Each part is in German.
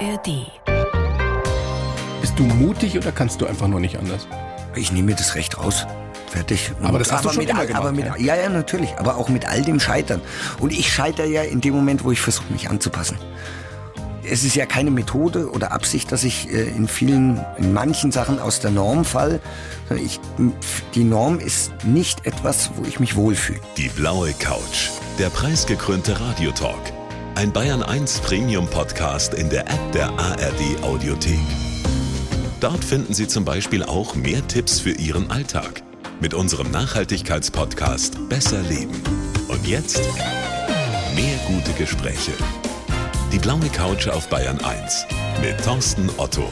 ARD. Bist du mutig oder kannst du einfach nur nicht anders? Ich nehme mir das Recht raus. Fertig. Aber das hast du schon mit, immer all- gemacht, aber mit, ja? ja, ja, natürlich. Aber auch mit all dem Scheitern. Und ich scheitere ja in dem Moment, wo ich versuche, mich anzupassen. Es ist ja keine Methode oder Absicht, dass ich äh, in vielen, in manchen Sachen aus der Norm fall. sondern Ich, die Norm ist nicht etwas, wo ich mich wohlfühle. Die blaue Couch. Der preisgekrönte Radiotalk. Ein Bayern 1 Premium Podcast in der App der ARD Audiothek. Dort finden Sie zum Beispiel auch mehr Tipps für Ihren Alltag. Mit unserem Nachhaltigkeitspodcast Besser Leben. Und jetzt mehr gute Gespräche. Die blaue Couch auf Bayern 1 mit Thorsten Otto.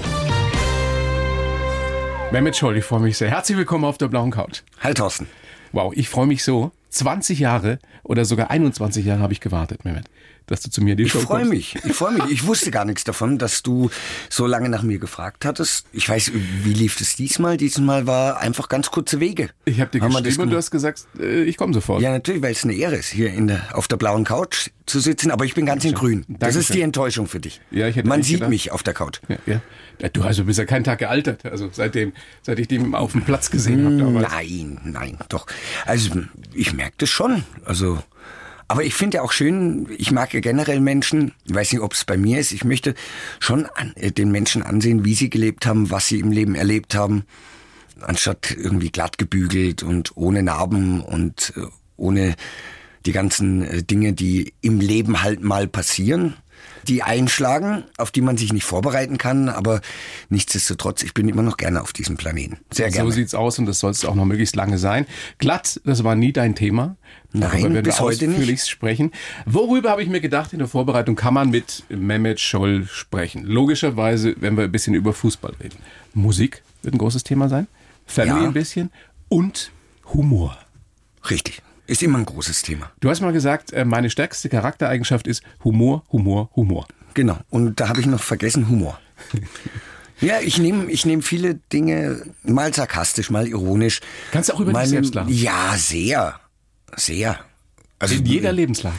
Mehmet Scholl, ich freue mich sehr. Herzlich willkommen auf der blauen Couch. Halt, Thorsten. Wow, ich freue mich so. 20 Jahre oder sogar 21 Jahre habe ich gewartet, Mehmet, dass du zu mir in die Ich Show freue kommst. mich. Ich freue mich. Ich wusste gar nichts davon, dass du so lange nach mir gefragt hattest. Ich weiß, wie lief es diesmal? Diesmal war einfach ganz kurze Wege. Ich habe dir Haben geschrieben und du hast gesagt, äh, ich komme sofort. Ja, natürlich, weil es eine Ehre ist, hier in der, auf der blauen Couch zu sitzen. Aber ich bin ganz in grün. Das Dankeschön. ist die Enttäuschung für dich. Ja, ich hätte Man sieht gedacht- mich auf der Couch. Ja, ja. Du also bist ja keinen Tag gealtert, also seitdem, seit ich den auf dem Platz gesehen habe damals. Nein, nein, doch. Also ich merke das schon. Also, aber ich finde ja auch schön, ich mag ja generell Menschen, ich weiß nicht, ob es bei mir ist, ich möchte schon an, äh, den Menschen ansehen, wie sie gelebt haben, was sie im Leben erlebt haben, anstatt irgendwie glatt gebügelt und ohne Narben und äh, ohne die ganzen äh, Dinge, die im Leben halt mal passieren, die einschlagen, auf die man sich nicht vorbereiten kann, aber nichtsdestotrotz, ich bin immer noch gerne auf diesem Planeten. Sehr gerne. So sieht's aus und das soll es auch noch möglichst lange sein. Glatt, das war nie dein Thema. Darüber Nein, werden bis wir heute nicht. ausführlichst sprechen. Worüber habe ich mir gedacht, in der Vorbereitung kann man mit Mehmet Scholl sprechen. Logischerweise, wenn wir ein bisschen über Fußball reden. Musik wird ein großes Thema sein. Family Ja. ein bisschen und Humor. Richtig. Ist immer ein großes Thema. Du hast mal gesagt, äh, meine stärkste Charaktereigenschaft ist Humor, Humor, Humor. Genau. Und da habe ich noch vergessen Humor. Ja, ich nehme ich nehm viele Dinge mal sarkastisch, mal ironisch. Kannst du auch über dich mal selbst lachen? Ja, sehr. Sehr. Also In jeder Lebenslage.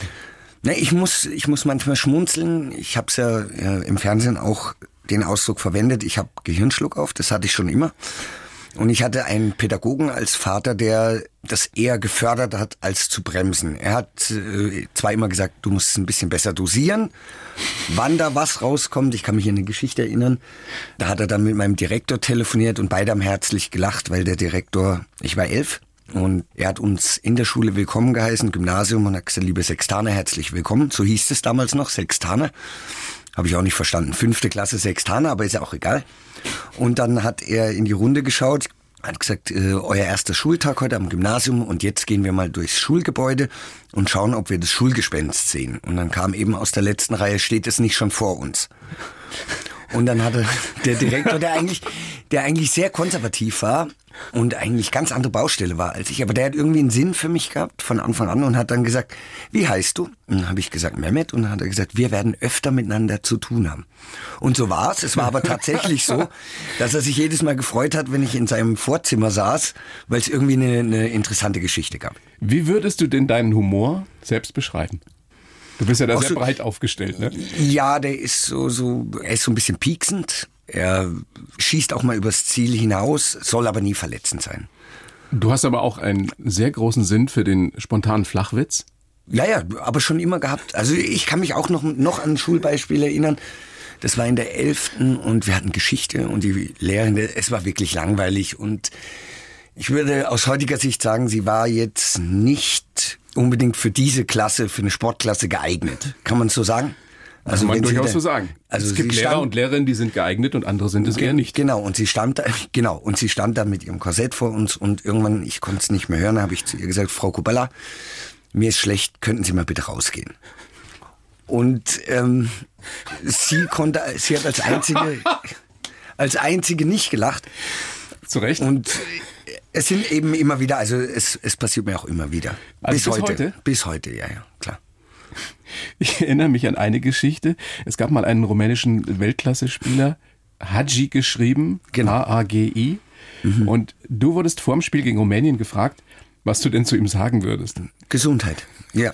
Ne, ich muss, ich muss manchmal schmunzeln. Ich habe es ja äh, im Fernsehen auch den Ausdruck verwendet. Ich habe Gehirnschluck auf. Das hatte ich schon immer. Und ich hatte einen Pädagogen als Vater, der das eher gefördert hat, als zu bremsen. Er hat äh, zwar immer gesagt, du musst es ein bisschen besser dosieren, wann da was rauskommt. Ich kann mich an eine Geschichte erinnern. Da hat er dann mit meinem Direktor telefoniert und beide haben herzlich gelacht, weil der Direktor, ich war elf, und er hat uns in der Schule willkommen geheißen, Gymnasium, und hat gesagt, liebe Sextaner, herzlich willkommen. So hieß es damals noch, Sextaner. Habe ich auch nicht verstanden. Fünfte Klasse Sextaner, aber ist ja auch egal. Und dann hat er in die Runde geschaut, hat gesagt, äh, euer erster Schultag heute am Gymnasium und jetzt gehen wir mal durchs Schulgebäude und schauen, ob wir das Schulgespenst sehen. Und dann kam eben aus der letzten Reihe, steht es nicht schon vor uns. Und dann hatte der Direktor, der eigentlich, der eigentlich sehr konservativ war und eigentlich ganz andere Baustelle war als ich, aber der hat irgendwie einen Sinn für mich gehabt von Anfang an und hat dann gesagt, wie heißt du? Und dann habe ich gesagt, Mehmet. Und dann hat er gesagt, wir werden öfter miteinander zu tun haben. Und so war es. Es war aber tatsächlich so, dass er sich jedes Mal gefreut hat, wenn ich in seinem Vorzimmer saß, weil es irgendwie eine, eine interessante Geschichte gab. Wie würdest du denn deinen Humor selbst beschreiben? Du bist ja da sehr so- breit aufgestellt, ne? Ja, der ist so, so, er ist so ein bisschen pieksend. Er schießt auch mal übers Ziel hinaus, soll aber nie verletzend sein. Du hast aber auch einen sehr großen Sinn für den spontanen Flachwitz. Ja, ja, aber schon immer gehabt. Also ich kann mich auch noch, noch an ein Schulbeispiel erinnern. Das war in der elften und wir hatten Geschichte und die Lehrerin, es war wirklich langweilig und ich würde aus heutiger Sicht sagen, sie war jetzt nicht unbedingt für diese Klasse, für eine Sportklasse geeignet. Kann man so sagen? Also kann man durchaus da- so sagen. Also es gibt Lehrer stand- und Lehrerinnen, die sind geeignet und andere sind es eher nicht. Genau, und sie stand da, genau, und sie stand da mit ihrem Korsett vor uns und irgendwann, ich konnte es nicht mehr hören, habe ich zu ihr gesagt, Frau Kubella, mir ist schlecht, könnten Sie mal bitte rausgehen. Und ähm, sie konnte, sie hat als einzige, als einzige nicht gelacht. Zu Recht. Und es sind eben immer wieder, also es, es passiert mir auch immer wieder. Also bis heute. heute? Bis heute, ja, ja, klar. Ich erinnere mich an eine Geschichte. Es gab mal einen rumänischen Weltklasse-Spieler, Hadji geschrieben, Genau. H-A-G-I. Und du wurdest vor dem Spiel gegen Rumänien gefragt, was du denn zu ihm sagen würdest. Gesundheit, ja.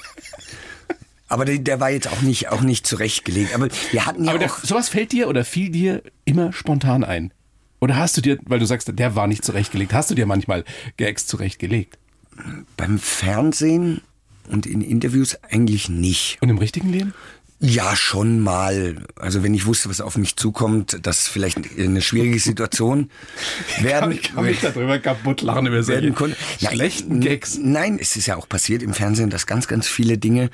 Aber der, der war jetzt auch nicht, auch nicht zurechtgelegt. Aber wir hatten ja Aber der, auch, sowas fällt dir oder fiel dir immer spontan ein? Oder hast du dir, weil du sagst, der war nicht zurechtgelegt, hast du dir manchmal Gags zurechtgelegt? beim Fernsehen und in Interviews eigentlich nicht. Und im richtigen Leben? Ja, schon mal. Also wenn ich wusste, was auf mich zukommt, dass vielleicht eine schwierige Situation werden, ich kann mich darüber kaputt lachen über solche schlechten Gags. Nein, es ist ja auch passiert im Fernsehen, dass ganz, ganz viele Dinge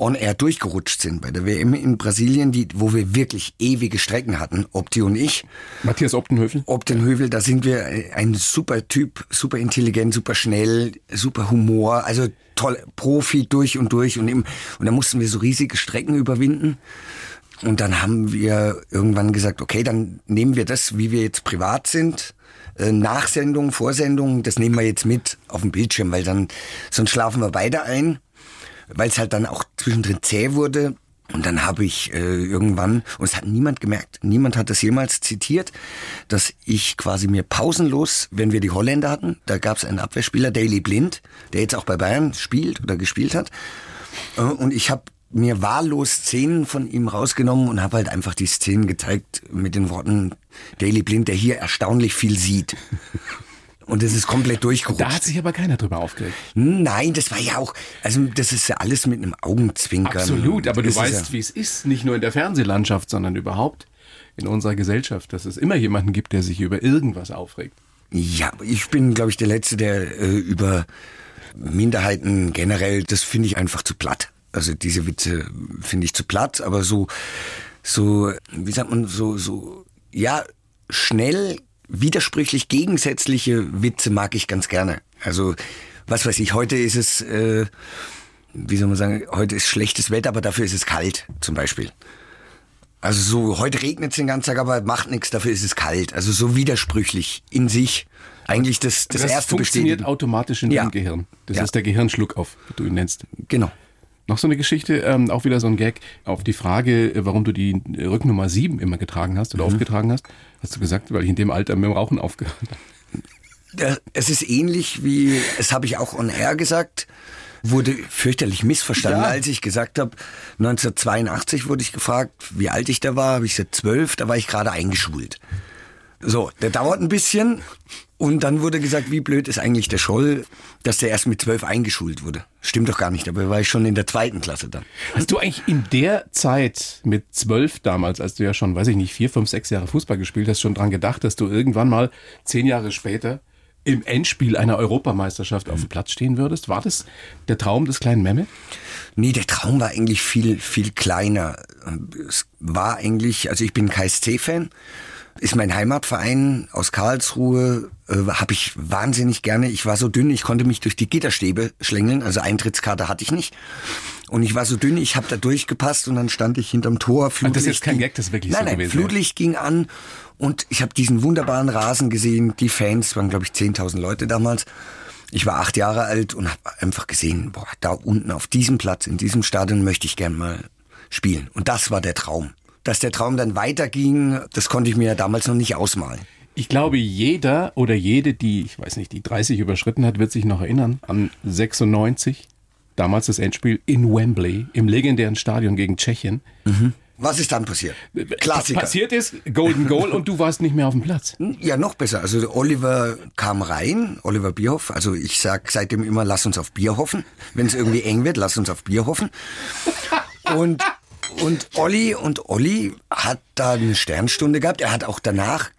on air durchgerutscht sind. Bei der WM in Brasilien, die, wo wir wirklich ewige Strecken hatten, Opti und ich. Matthias Optenhövel? Optenhövel, da sind wir ein super Typ, super intelligent, super schnell, super Humor, also toll, Profi durch und durch und, im, und da mussten wir so riesige Strecken überwinden. Und dann haben wir irgendwann gesagt, okay, dann nehmen wir das, wie wir jetzt privat sind, äh, Nachsendung, Vorsendung, das nehmen wir jetzt mit auf dem Bildschirm, weil dann, sonst schlafen wir beide ein, weil es halt dann auch zwischendrin zäh wurde. Und dann habe ich äh, irgendwann, und es hat niemand gemerkt, niemand hat das jemals zitiert, dass ich quasi mir pausenlos, wenn wir die Holländer hatten, da gab es einen Abwehrspieler, Daily Blind, der jetzt auch bei Bayern spielt oder gespielt hat. Äh, und ich habe mir wahllos Szenen von ihm rausgenommen und habe halt einfach die Szenen gezeigt mit den Worten Daily Blind, der hier erstaunlich viel sieht. Und es ist komplett durchgerutscht. Da hat sich aber keiner drüber aufgeregt. Nein, das war ja auch, also das ist ja alles mit einem Augenzwinkern. Absolut, aber du Das weißt, ja, wie es ist, nicht nur in der Fernsehlandschaft, sondern überhaupt in unserer Gesellschaft, dass es immer jemanden gibt, der sich über irgendwas aufregt. Ja, ich bin, glaube ich, der Letzte, der äh, über Minderheiten generell, das finde ich einfach zu platt. Also diese Witze finde ich zu platt, aber so, so, wie sagt man, so, so, ja, schnell, widersprüchlich, gegensätzliche Witze mag ich ganz gerne. Also, was weiß ich, heute ist es, äh, wie soll man sagen, heute ist schlechtes Wetter, aber dafür ist es kalt, zum Beispiel. Also so, heute regnet es den ganzen Tag, aber macht nichts, dafür ist es kalt. Also so widersprüchlich in sich. Eigentlich das, das, Das, erste funktioniert automatisch in Ja. deinem Gehirn. Das Ja. ist der Gehirnschluckauf, wie du ihn nennst. Genau. Noch so eine Geschichte, ähm, auch wieder so ein Gag auf die Frage, äh, warum du die Rücknummer 7 immer getragen hast Mhm. oder aufgetragen hast. Hast du gesagt, weil ich in dem Alter mit dem Rauchen aufgehört habe. Es ist ähnlich wie, das habe ich auch on air gesagt, wurde fürchterlich missverstanden, Ja. als ich gesagt habe, 1982 wurde ich gefragt, wie alt ich da war, habe ich gesagt zwölf, da war ich gerade eingeschult. So, der dauert ein bisschen und dann wurde gesagt, wie blöd ist eigentlich der Scholl, dass der erst mit zwölf eingeschult wurde. Stimmt doch gar nicht, dabei war ich schon in der zweiten Klasse dann. Hast du eigentlich in der Zeit mit zwölf damals, als du ja schon, weiß ich nicht, vier, fünf, sechs Jahre Fußball gespielt hast, schon dran gedacht, dass du irgendwann mal zehn Jahre später im Endspiel einer Europameisterschaft auf dem Platz stehen würdest? War das der Traum des kleinen Memme? Nee, der Traum war eigentlich viel, viel kleiner. Es war eigentlich, also ich bin KSC-Fan, ist mein Heimatverein aus Karlsruhe, äh, habe ich wahnsinnig gerne. Ich war so dünn, ich konnte mich durch die Gitterstäbe schlängeln, also Eintrittskarte hatte ich nicht. Und ich war so dünn, ich habe da durchgepasst und dann stand ich hinterm Tor. Und das ist jetzt kein ging- Gag, das ist wirklich nein, so nein, gewesen, Flutlicht ging an und ich habe diesen wunderbaren Rasen gesehen. Die Fans waren, glaube ich, 10.000 Leute damals. Ich war acht Jahre alt und habe einfach gesehen, boah, da unten auf diesem Platz, in diesem Stadion möchte ich gern mal spielen. Und das war der Traum. Dass der Traum dann weiterging, das konnte ich mir ja damals noch nicht ausmalen. Ich glaube, jeder oder jede, die, ich weiß nicht, die 30 überschritten hat, wird sich noch erinnern an 96, damals das Endspiel in Wembley, im legendären Stadion gegen Tschechien. Was ist dann passiert? Klassiker. Passiert ist, Golden Goal und du warst nicht mehr auf dem Platz. Ja, noch besser. Also Oliver kam rein, Oliver Bierhoff. Also ich sag seitdem immer, lass uns auf Bier hoffen. Wenn es irgendwie eng wird, lass uns auf Bier hoffen. Und, und Olli und Olli hat da eine Sternstunde gehabt. Er hat auch danach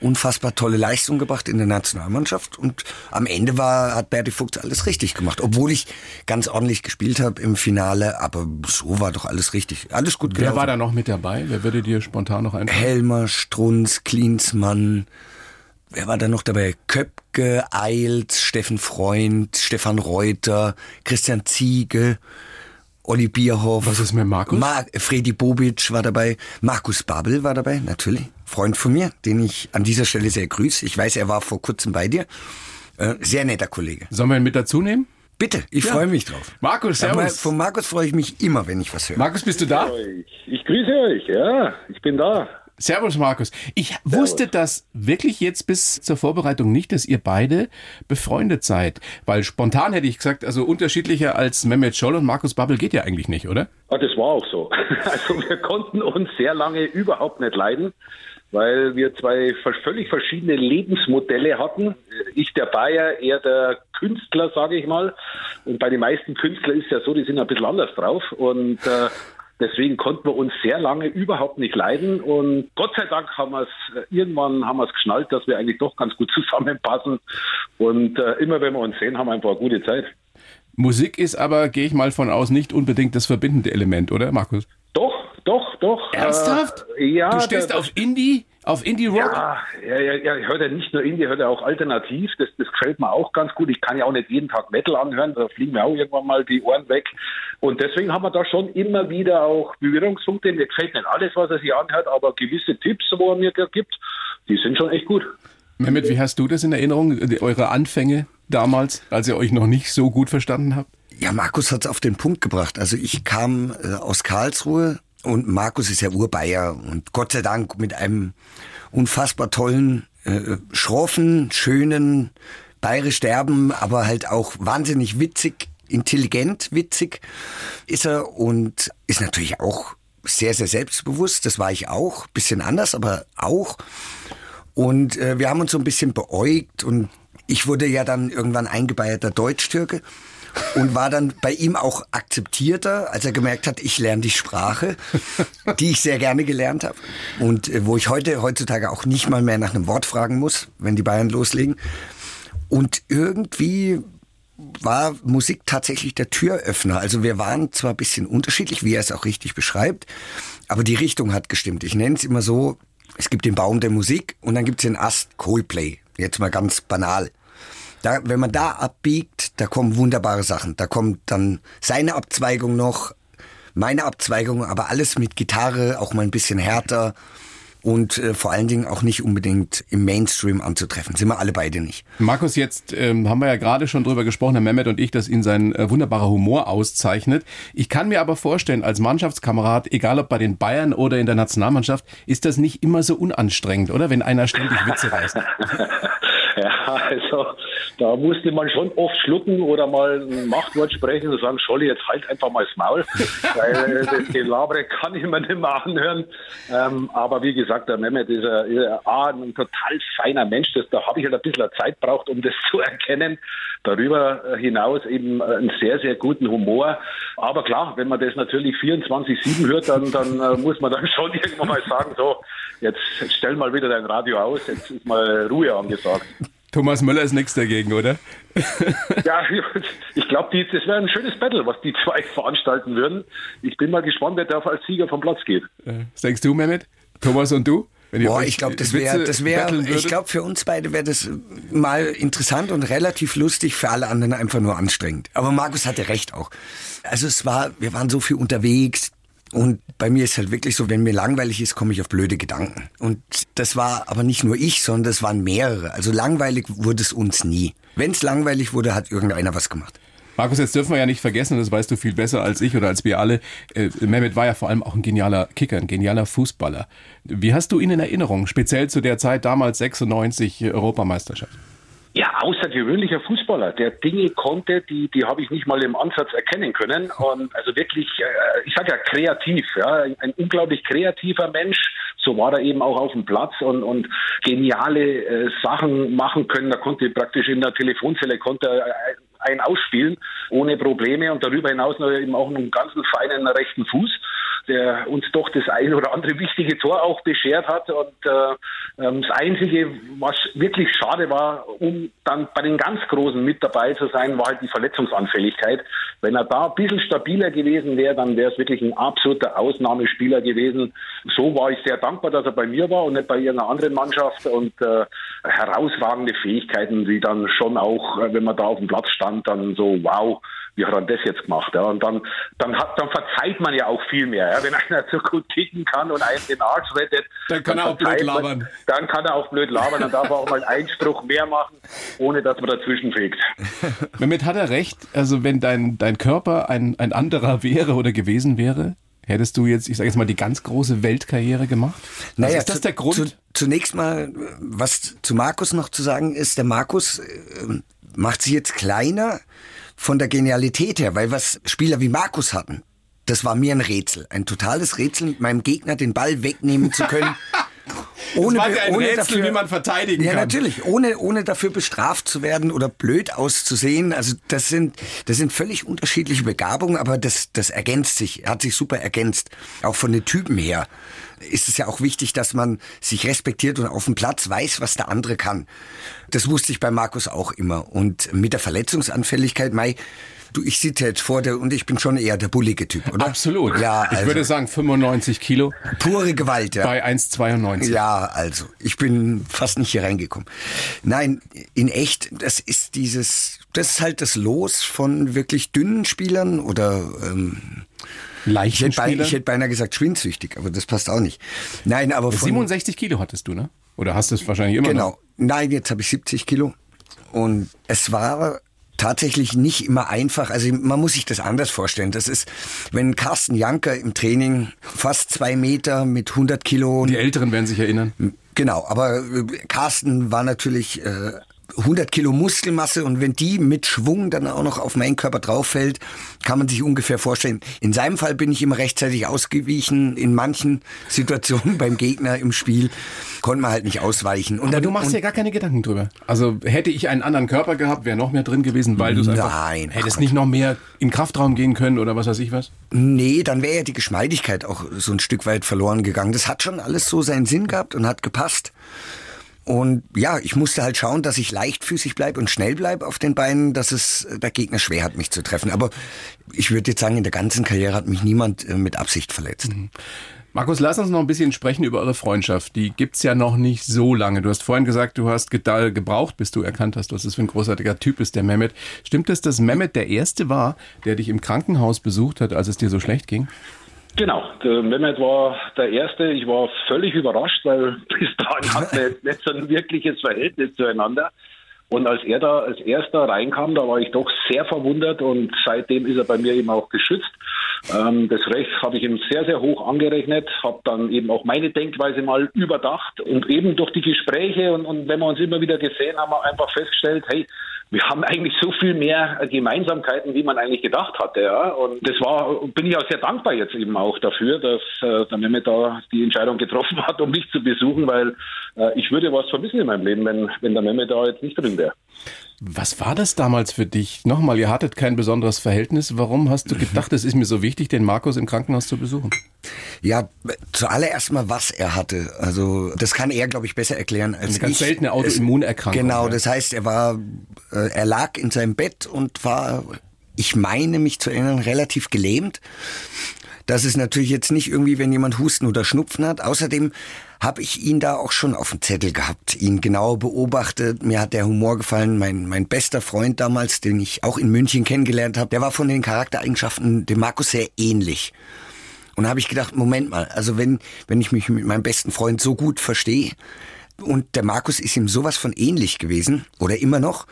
unfassbar tolle Leistung gebracht in der Nationalmannschaft. Und am Ende war, hat Berti Fuchs alles richtig gemacht. Obwohl ich ganz ordentlich gespielt habe im Finale. Aber so war doch alles richtig. Alles gut Wer gelaufen. war da noch mit dabei? Wer würde dir spontan noch einfallen? Helmer, Strunz, Klinsmann. Wer war da noch dabei? Köpke, Eils, Steffen Freund, Stefan Reuter, Christian Ziege, Olli Bierhoff. Was ist mit Markus? Mar Fredi Bobic war dabei. Markus Babel war dabei, natürlich. Freund von mir, den ich an dieser Stelle sehr grüße. Ich weiß, er war vor kurzem bei dir. Äh, sehr netter Kollege. Sollen wir ihn mit dazu nehmen? Bitte, ich Ja. freue mich drauf. Markus, servus. Von Markus freue ich mich immer, wenn ich was höre. Markus, bist du da? Ich, ich grüße euch, ja, ich bin da. Servus, Markus. Ich Servus. wusste das wirklich jetzt bis zur Vorbereitung nicht, dass ihr beide befreundet seid. Weil spontan hätte ich gesagt, also unterschiedlicher als Mehmet Scholl und Markus Babbel geht ja eigentlich nicht, oder? Ja, das war auch so. Also wir konnten uns sehr lange überhaupt nicht leiden weil wir zwei völlig verschiedene Lebensmodelle hatten. Ich der Bayer, er der Künstler, sage ich mal. Und bei den meisten Künstlern ist es ja so, die sind ein bisschen anders drauf. Und äh, Deswegen konnten wir uns sehr lange überhaupt nicht leiden und Gott sei Dank haben wir es äh, irgendwann haben wir es geschnallt, dass wir eigentlich doch ganz gut zusammenpassen und äh, immer wenn wir uns sehen, haben wir einfach eine gute Zeit. Musik ist aber, gehe ich mal von aus, nicht unbedingt das verbindende Element, oder Markus? Doch, doch, doch. Ernsthaft? Äh, ja. Du stehst auf Indie? Auf Indie-Rock? Ja, ja, ja, ja, ich höre ja nicht nur Indie, ich höre ja auch alternativ. Das, das gefällt mir auch ganz gut. Ich kann ja auch nicht jeden Tag Metal anhören, da fliegen mir auch irgendwann mal die Ohren weg. Und deswegen haben wir da schon immer wieder auch Berührungspunkte. Mir gefällt nicht alles, was er sich anhört, aber gewisse Tipps, wo er mir gibt, die sind schon echt gut. Mehmet, wie hast du das in Erinnerung, eure Anfänge damals, als ihr euch noch nicht so gut verstanden habt? Ja, Markus hat es auf den Punkt gebracht. Also ich kam äh, aus Karlsruhe und Markus ist ja Urbayer und Gott sei Dank mit einem unfassbar tollen, äh, schroffen, schönen bayerisch sterben, aber halt auch wahnsinnig witzig, intelligent, witzig ist er und ist natürlich auch sehr, sehr selbstbewusst. Das war ich auch. Bisschen anders, aber auch. Und äh, wir haben uns so ein bisschen beäugt und ich wurde ja dann irgendwann eingebeierter Deutsch-Türke und war dann bei ihm auch akzeptierter, als er gemerkt hat, ich lerne die Sprache, die ich sehr gerne gelernt habe und äh, wo ich heute heutzutage auch nicht mal mehr nach einem Wort fragen muss, wenn die Bayern loslegen. Und irgendwie war Musik tatsächlich der Türöffner. Also wir waren zwar ein bisschen unterschiedlich, wie er es auch richtig beschreibt, aber die Richtung hat gestimmt. Ich nenne es immer so, es gibt den Baum der Musik und dann gibt es den Ast Coldplay. Jetzt mal ganz banal. Da, wenn man da abbiegt, da kommen wunderbare Sachen. Da kommt dann seine Abzweigung noch, meine Abzweigung, aber alles mit Gitarre, auch mal ein bisschen härter und äh, vor allen Dingen auch nicht unbedingt im Mainstream anzutreffen. Sind wir alle beide nicht. Markus, jetzt ähm, haben wir ja gerade schon drüber gesprochen, Herr Mehmet und ich, dass ihn sein äh, wunderbarer Humor auszeichnet. Ich kann mir aber vorstellen, als Mannschaftskamerad, egal ob bei den Bayern oder in der Nationalmannschaft, ist das nicht immer so unanstrengend, oder? Wenn einer ständig Witze reißt. Also da musste man schon oft schlucken oder mal ein Machtwort sprechen und sagen, Scholli, jetzt halt einfach mal das Maul, weil äh, das Gelabere kann ich mir nicht mehr anhören. Ähm, aber wie gesagt, der Mehmet ist, ein, ist ein, ein total feiner Mensch. Das, da habe ich halt ein bisschen Zeit braucht, um das zu erkennen. Darüber hinaus eben einen sehr, sehr guten Humor. Aber klar, wenn man das natürlich 24-7 hört, dann, dann äh, muss man dann schon irgendwann mal sagen, so, jetzt stell mal wieder dein Radio aus, jetzt ist mal Ruhe angesagt. Thomas Möller ist nichts dagegen, oder? ja, ich glaube, das wäre ein schönes Battle, was die zwei veranstalten würden. Ich bin mal gespannt, wer da als Sieger vom Platz geht. Was denkst du, Mehmet? Thomas und du? Boah, ich glaube, das wäre, das wäre, ich glaube, für uns beide wäre das mal interessant und relativ lustig, für alle anderen einfach nur anstrengend. Aber Markus hatte recht auch. Also es war, wir waren so viel unterwegs, und bei mir ist halt wirklich so, wenn mir langweilig ist, komme ich auf blöde Gedanken. Und das war aber nicht nur ich, sondern das waren mehrere. Also langweilig wurde es uns nie. Wenn es langweilig wurde, hat irgendeiner was gemacht. Markus, jetzt dürfen wir ja nicht vergessen, das weißt du viel besser als ich oder als wir alle, äh, Mehmet war ja vor allem auch ein genialer Kicker, ein genialer Fußballer. Wie hast du ihn in Erinnerung, speziell zu der Zeit damals 96 Europameisterschaft? Ja, außergewöhnlicher Fußballer, der Dinge konnte, die, die habe ich nicht mal im Ansatz erkennen können. Und also wirklich, äh, ich sage ja kreativ, ja, ein unglaublich kreativer Mensch. So war er eben auch auf dem Platz und, und geniale äh, Sachen machen können. Da konnte praktisch in der Telefonzelle konnte er ein ausspielen ohne Probleme und darüber hinaus noch eben auch einen ganzen feinen rechten Fuß der uns doch das ein oder andere wichtige Tor auch beschert hat. Und äh, ähm, das Einzige, was wirklich schade war, um dann bei den ganz Großen mit dabei zu sein, war halt die Verletzungsanfälligkeit. Wenn er da ein bisschen stabiler gewesen wäre, dann wäre es wirklich ein absoluter Ausnahmespieler gewesen. So war ich sehr dankbar, dass er bei mir war und nicht bei irgendeiner anderen Mannschaft und äh, herausragende Fähigkeiten, die dann schon auch, äh, wenn man da auf dem Platz stand, dann so, wow, wie hat er das jetzt gemacht? Ja? Und dann, dann, hat, dann verzeiht man ja auch viel mehr. Ja? Wenn einer so gut kicken kann und einen den Arsch rettet, dann kann dann er auch blöd labern. Man, dann kann er auch blöd labern, dann darf er auch mal einen Einspruch mehr machen, ohne dass man dazwischen fegt. Damit hat er recht. Also wenn dein, dein Körper ein, ein anderer wäre oder gewesen wäre, hättest du jetzt, ich sage jetzt mal, die ganz große Weltkarriere gemacht? Naja, also ist das der Grund? Zu, zunächst mal, was zu Markus noch zu sagen ist, der Markus äh, macht sich jetzt kleiner von der Genialität her, weil was Spieler wie Markus hatten, das war mir ein Rätsel. Ein totales Rätsel, meinem Gegner den Ball wegnehmen zu können. ohne, das war ein ohne Rätsel, dafür, wie man verteidigen ja, kann. Ja, natürlich. Ohne, ohne dafür bestraft zu werden oder blöd auszusehen. Also das sind, das sind völlig unterschiedliche Begabungen, aber das, das ergänzt sich, hat sich super ergänzt. Auch von den Typen her ist es ja auch wichtig, dass man sich respektiert und auf dem Platz weiß, was der andere kann. Das wusste ich bei Markus auch immer. Und mit der Verletzungsanfälligkeit, Mai, Du, ich sitze jetzt vor dir und ich bin schon eher der bullige Typ, oder? Absolut. Ja, also, ich würde sagen 95 Kilo. Pure Gewalt, ja. Bei 1,92. Ja, also ich bin fast nicht hier reingekommen. Nein, in echt, das ist dieses, das ist halt das Los von wirklich dünnen Spielern oder ähm, ich hätte, beinahe, ich hätte beinahe gesagt schwindsüchtig, aber das passt auch nicht. Nein, aber von, 67 Kilo hattest du, ne? Oder hast du es wahrscheinlich immer genau. noch? Genau. Nein, jetzt habe ich 70 Kilo. Und es war tatsächlich nicht immer einfach. Also man muss sich das anders vorstellen. Das ist, wenn Carsten Janker im Training fast zwei Meter mit 100 Kilo. Die Älteren werden sich erinnern. Genau, aber äh, Carsten war natürlich äh, 100 Kilo Muskelmasse und wenn die mit Schwung dann auch noch auf meinen Körper drauf fällt, kann man sich ungefähr vorstellen. In seinem Fall bin ich immer rechtzeitig ausgewichen. In manchen Situationen beim Gegner im Spiel konnte man halt nicht ausweichen. Und Aber dann, du machst dir gar keine Gedanken drüber. Also hätte ich einen anderen Körper gehabt, wäre noch mehr drin gewesen, weil du es einfach Nein, hättest nicht noch mehr in Kraftraum gehen können oder was weiß ich was? Nee, dann wäre ja die Geschmeidigkeit auch so ein Stück weit verloren gegangen. Das hat schon alles so seinen Sinn gehabt und hat gepasst. Und ja, ich musste halt schauen, dass ich leichtfüßig bleibe und schnell bleibe auf den Beinen, dass es der Gegner schwer hat, mich zu treffen. Aber ich würde jetzt sagen, in der ganzen Karriere hat mich niemand äh, mit Absicht verletzt. Mhm. Markus, lass uns noch ein bisschen sprechen über eure Freundschaft. Die gibt's ja noch nicht so lange. Du hast vorhin gesagt, du hast gebraucht, bis du erkannt hast, was das für ein großartiger Typ ist, der Mehmet. Stimmt es, dass Mehmet der Erste war, der dich im Krankenhaus besucht hat, als es dir so schlecht ging? Genau, der Mehmet war der Erste. Ich war völlig überrascht, weil bis dahin hatten wir nicht so ein wirkliches Verhältnis zueinander. Und als er da als erster reinkam, da war ich doch sehr verwundert und seitdem ist er bei mir eben auch geschützt. Ähm, das Recht habe ich ihm sehr, sehr hoch angerechnet, habe dann eben auch meine Denkweise mal überdacht und eben durch die Gespräche und, und wenn wir uns immer wieder gesehen haben, haben wir einfach festgestellt, hey, wir haben eigentlich so viel mehr Gemeinsamkeiten, wie man eigentlich gedacht hatte. Ja? Und das war, bin ich auch sehr dankbar jetzt eben auch dafür, dass äh, der Mehmet da die Entscheidung getroffen hat, um mich zu besuchen, weil äh, ich würde was vermissen in meinem Leben, wenn, wenn der Mehmet da jetzt nicht drin wäre. Was war das damals für dich? Nochmal, ihr hattet kein besonderes Verhältnis. Warum hast du gedacht, es ist mir so wichtig, den Markus im Krankenhaus zu besuchen? Ja, zuallererst mal, was er hatte. Also, das kann er, glaube ich, besser erklären als Eine ganz ich. seltene Autoimmunerkrankung. Genau, ja. das heißt, er war, äh, er lag in seinem Bett und war, ich meine mich zu erinnern, relativ gelähmt. Das ist natürlich jetzt nicht irgendwie, wenn jemand Husten oder Schnupfen hat. Außerdem habe ich ihn da auch schon auf dem Zettel gehabt, ihn genau beobachtet. Mir hat der Humor gefallen. Mein, mein bester Freund damals, den ich auch in München kennengelernt habe, der war von den Charaktereigenschaften dem Markus sehr ähnlich. Und habe ich gedacht, Moment mal, also wenn, wenn ich mich mit meinem besten Freund so gut verstehe, und der Markus ist ihm sowas von ähnlich gewesen, oder immer noch,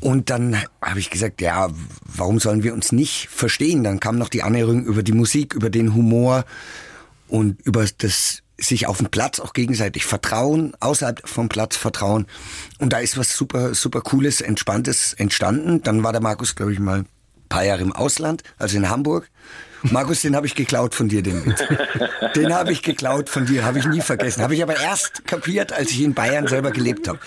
und dann habe ich gesagt, ja, warum sollen wir uns nicht verstehen? Dann kam noch die Annäherung über die Musik, über den Humor und über das sich auf dem Platz auch gegenseitig vertrauen, außerhalb vom Platz vertrauen. Und da ist was super, super cooles, entspanntes entstanden. Dann war der Markus, glaube ich, mal ein paar Jahre im Ausland, also in Hamburg. Markus, den habe ich geklaut von dir, den Witz. Den habe ich geklaut von dir, habe ich nie vergessen. Habe ich aber erst kapiert, als ich in Bayern selber gelebt habe.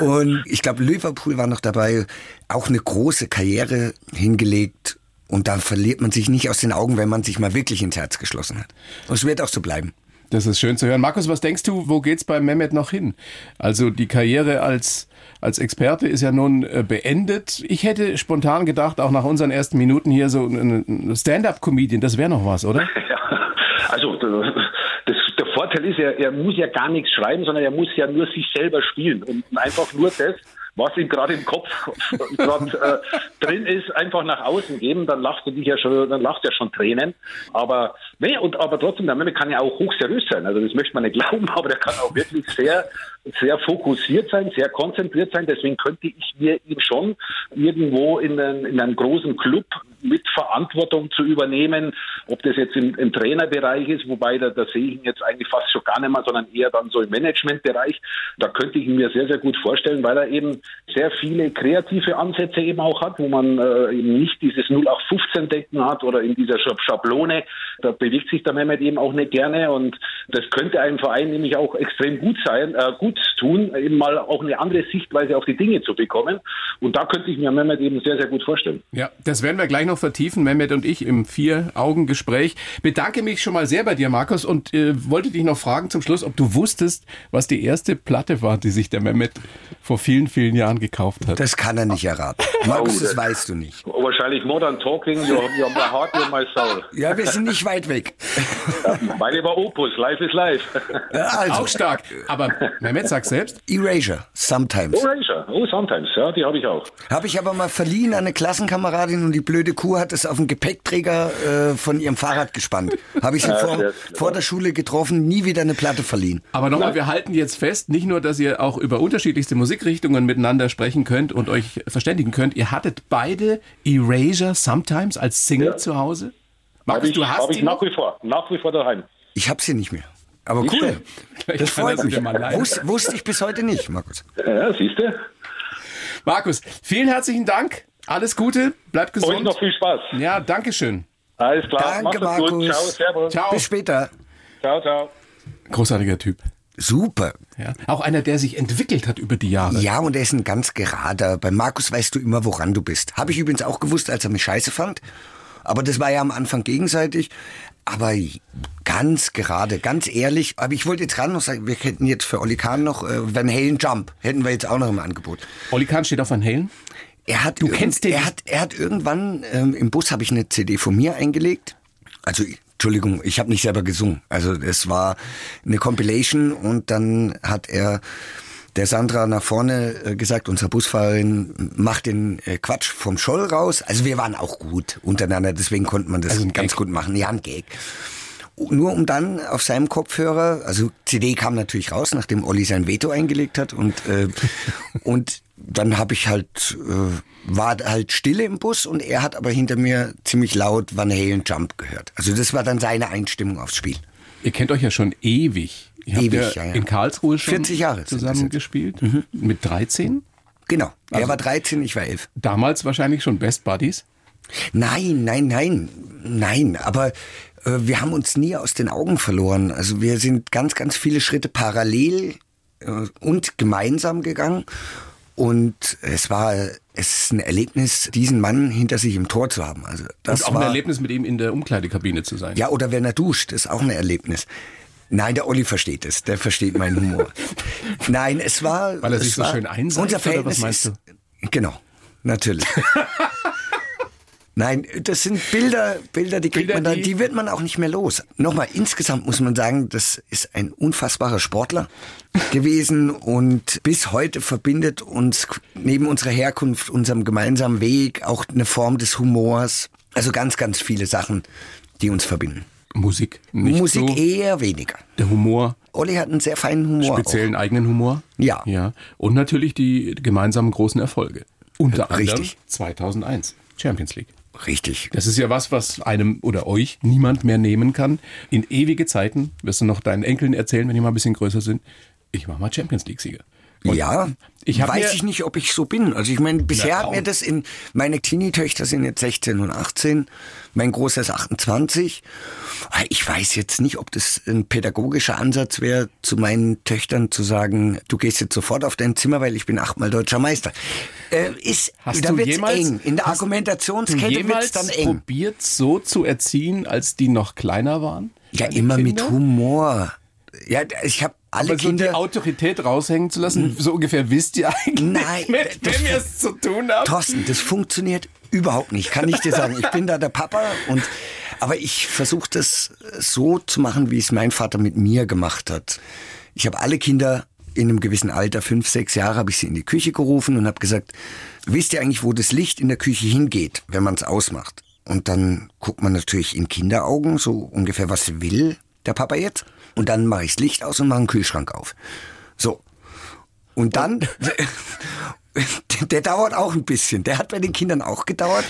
Und ich glaube, Liverpool war noch dabei, auch eine große Karriere hingelegt. Und da verliert man sich nicht aus den Augen, wenn man sich mal wirklich ins Herz geschlossen hat. Und es wird auch so bleiben. Das ist schön zu hören. Markus, was denkst du, wo geht's bei Mehmet noch hin? Also die Karriere als, als Experte ist ja nun äh, beendet. Ich hätte spontan gedacht, auch nach unseren ersten Minuten hier so ein Stand-up-Comedian, das wäre noch was, oder? Ja, also das, der Vorteil ist, er, er muss ja gar nichts schreiben, sondern er muss ja nur sich selber spielen und einfach nur das, was ihm gerade im Kopf gerade äh, drin ist, einfach nach außen geben, dann lachst du dich ja schon, dann lachst du ja schon Tränen. Aber nee, und aber trotzdem, der Mehmet kann ja auch hochseriös sein. Also das möchte man nicht glauben, aber der kann auch wirklich sehr, sehr fokussiert sein, sehr konzentriert sein. Deswegen könnte ich mir ihn schon irgendwo in, einen, in einem großen Club mit Verantwortung zu übernehmen, ob das jetzt im, im Trainerbereich ist, wobei da, da sehe ich ihn jetzt eigentlich fast schon gar nicht mehr, sondern eher dann so im Managementbereich. Da könnte ich ihn mir sehr, sehr gut vorstellen, weil er eben sehr viele kreative Ansätze eben auch hat, wo man äh, eben nicht dieses 0815-Denken hat oder in dieser Schablone. Da bewegt sich der Mehmet eben auch nicht gerne und das könnte einem Verein nämlich auch extrem gut sein, äh, gut tun, eben mal auch eine andere Sichtweise auf die Dinge zu bekommen. Und da könnte ich mir Mehmet eben sehr, sehr gut vorstellen. Ja, das werden wir gleich noch vertiefen, Mehmet und ich im Vier-Augen-Gespräch. Bedanke mich schon mal sehr bei dir, Markus, und äh, wollte dich noch fragen zum Schluss, ob du wusstest, was die erste Platte war, die sich der Mehmet vor vielen, vielen Jahren gekauft hat. Das kann er nicht erraten. Markus, das weißt du nicht. Wahrscheinlich Modern Talking, you, you my heart and my soul. Ja, wir sind nicht weit weg. Ja, meine war Opus, Life is Life. Ja, also. Auch stark. Aber Mehmet sagt selbst. Erasure, sometimes. Erasure, oh, sometimes, ja, die habe ich auch. Habe ich aber mal verliehen an eine Klassenkameradin und die blöde Kuh hat es auf den Gepäckträger äh, von ihrem Fahrrad gespannt. Habe ich sie ja, vor, vor, der Schule getroffen, nie wieder eine Platte verliehen. Aber nochmal, wir halten jetzt fest, nicht nur, dass ihr auch über unterschiedlichste Musikrichtungen miteinander sprechen könnt und euch verständigen könnt, ihr hattet beide Erasure Sometimes als Single ja. zu Hause? Markus, ich, du hast hab ich nach wie vor, nach wie vor daheim. Ich habe sie nicht mehr. Aber cool. Schön. Das freut mich. Wus, wusste ich bis heute nicht, Markus. Ja, siehst du. Markus, vielen herzlichen Dank. Alles Gute, bleib gesund. Und noch viel Spaß. Ja, danke schön. Alles klar. Danke, Markus. Gut. Ciao, servus. Ciao. Bis später. Ciao, ciao. Großartiger Typ. Super. Ja, auch einer, der sich entwickelt hat über die Jahre. Ja, und er ist ein ganz gerader. Bei Markus weißt du immer, woran du bist. Habe ich übrigens auch gewusst, als er mich scheiße fand. Aber das war ja am Anfang gegenseitig. Aber ganz gerade, ganz ehrlich, aber ich wollte jetzt gerade noch sagen, wir hätten jetzt für Olli Kahn noch äh, Van Halen Jump, hätten wir jetzt auch noch im Angebot. Olli Kahn steht auf Van Halen? Er hat, du kennst den? Er hat, er hat irgendwann, ähm, im Bus habe ich eine CD von mir eingelegt. Also, Entschuldigung, ich habe nicht selber gesungen. Also es war eine Compilation und dann hat er der Sandra nach vorne äh, gesagt, unsere Busfahrerin macht den äh, Quatsch vom Scholl raus. Also wir waren auch gut untereinander, deswegen konnte man das also ganz Gag. gut machen. Ja, ein Gag. Nur um dann auf seinem Kopfhörer, also CD kam natürlich raus, nachdem Olli sein Veto eingelegt hat und äh, und dann habe ich halt äh, war halt Stille im Bus und er hat aber hinter mir ziemlich laut Van Halen Jump gehört. Also das war dann seine Einstimmung aufs Spiel. Ihr kennt euch ja schon ewig. Ihr ewig, habt ja, ja. in Karlsruhe schon 40 Jahre zusammen gespielt. Mhm. Mit 13? Genau. Er also war 13, ich war 11. Damals wahrscheinlich schon Best Buddies? Nein, nein, nein. Nein, aber äh, wir haben uns nie aus den Augen verloren. Also wir sind ganz, ganz viele Schritte parallel äh, und gemeinsam gegangen. Und es war es ist ein Erlebnis, diesen Mann hinter sich im Tor zu haben. Also das und auch war, ein Erlebnis, mit ihm in der Umkleidekabine zu sein. Ja, oder wenn er duscht, ist auch ein Erlebnis. Nein, der Olli versteht es. Der versteht meinen Humor. Nein, es war. Weil er sich so schön einseitigt, Unser Verhältnis was meinst du? Ist, genau, natürlich. Nein, das sind Bilder, Bilder, die kriegt Bilder, man dann, die, die wird man auch nicht mehr los. Nochmal, insgesamt muss man sagen, das ist ein unfassbarer Sportler gewesen und bis heute verbindet uns neben unserer Herkunft, unserem gemeinsamen Weg auch eine Form des Humors. Also ganz, ganz viele Sachen, die uns verbinden. Musik nicht Musik so. eher weniger. Der Humor. Olli hat einen sehr feinen Humor. Speziellen auch. eigenen Humor. Ja. Ja. Und natürlich die gemeinsamen großen Erfolge. Unter anderem Richtig. 2001 Champions League. Richtig. Das ist ja was, was einem oder euch niemand mehr nehmen kann. In ewige Zeiten wirst du noch deinen Enkeln erzählen, wenn die mal ein bisschen größer sind. Ich war mal Champions League-Sieger. Ja, ich weiß ich nicht, ob ich so bin. Also ich meine, bisher hat mir das in meine Teenie-Töchter sind jetzt 16 und 18, mein Großer ist 28. Ah, ich weiß jetzt nicht, ob das ein pädagogischer Ansatz wäre, zu meinen Töchtern zu sagen, du gehst jetzt sofort auf dein Zimmer, weil ich bin achtmal deutscher Meister. Äh, ist, hast da jemals, eng. In der Argumentationskette wird's dann eng. probiert, so zu erziehen, als die noch kleiner waren? Ja, immer Kinder? mit Humor. Ja, ich habe alle Aber so Kinder die Autorität raushängen zu lassen, so ungefähr wisst ihr eigentlich, Nein, mit wem ihr es zu tun habt. Thorsten, das funktioniert überhaupt nicht, kann ich dir sagen. Ich bin da der Papa und aber ich versuche das so zu machen, wie es mein Vater mit mir gemacht hat. Ich habe alle Kinder in einem gewissen Alter, fünf, sechs Jahre, habe ich sie in die Küche gerufen und habe gesagt, wisst ihr eigentlich, wo das Licht in der Küche hingeht, wenn man es ausmacht? Und dann guckt man natürlich in Kinderaugen so ungefähr, was will der Papa jetzt. Und dann mache ich das Licht aus und mache einen Kühlschrank auf. So. Und dann, der dauert auch ein bisschen. Der hat bei den Kindern auch gedauert.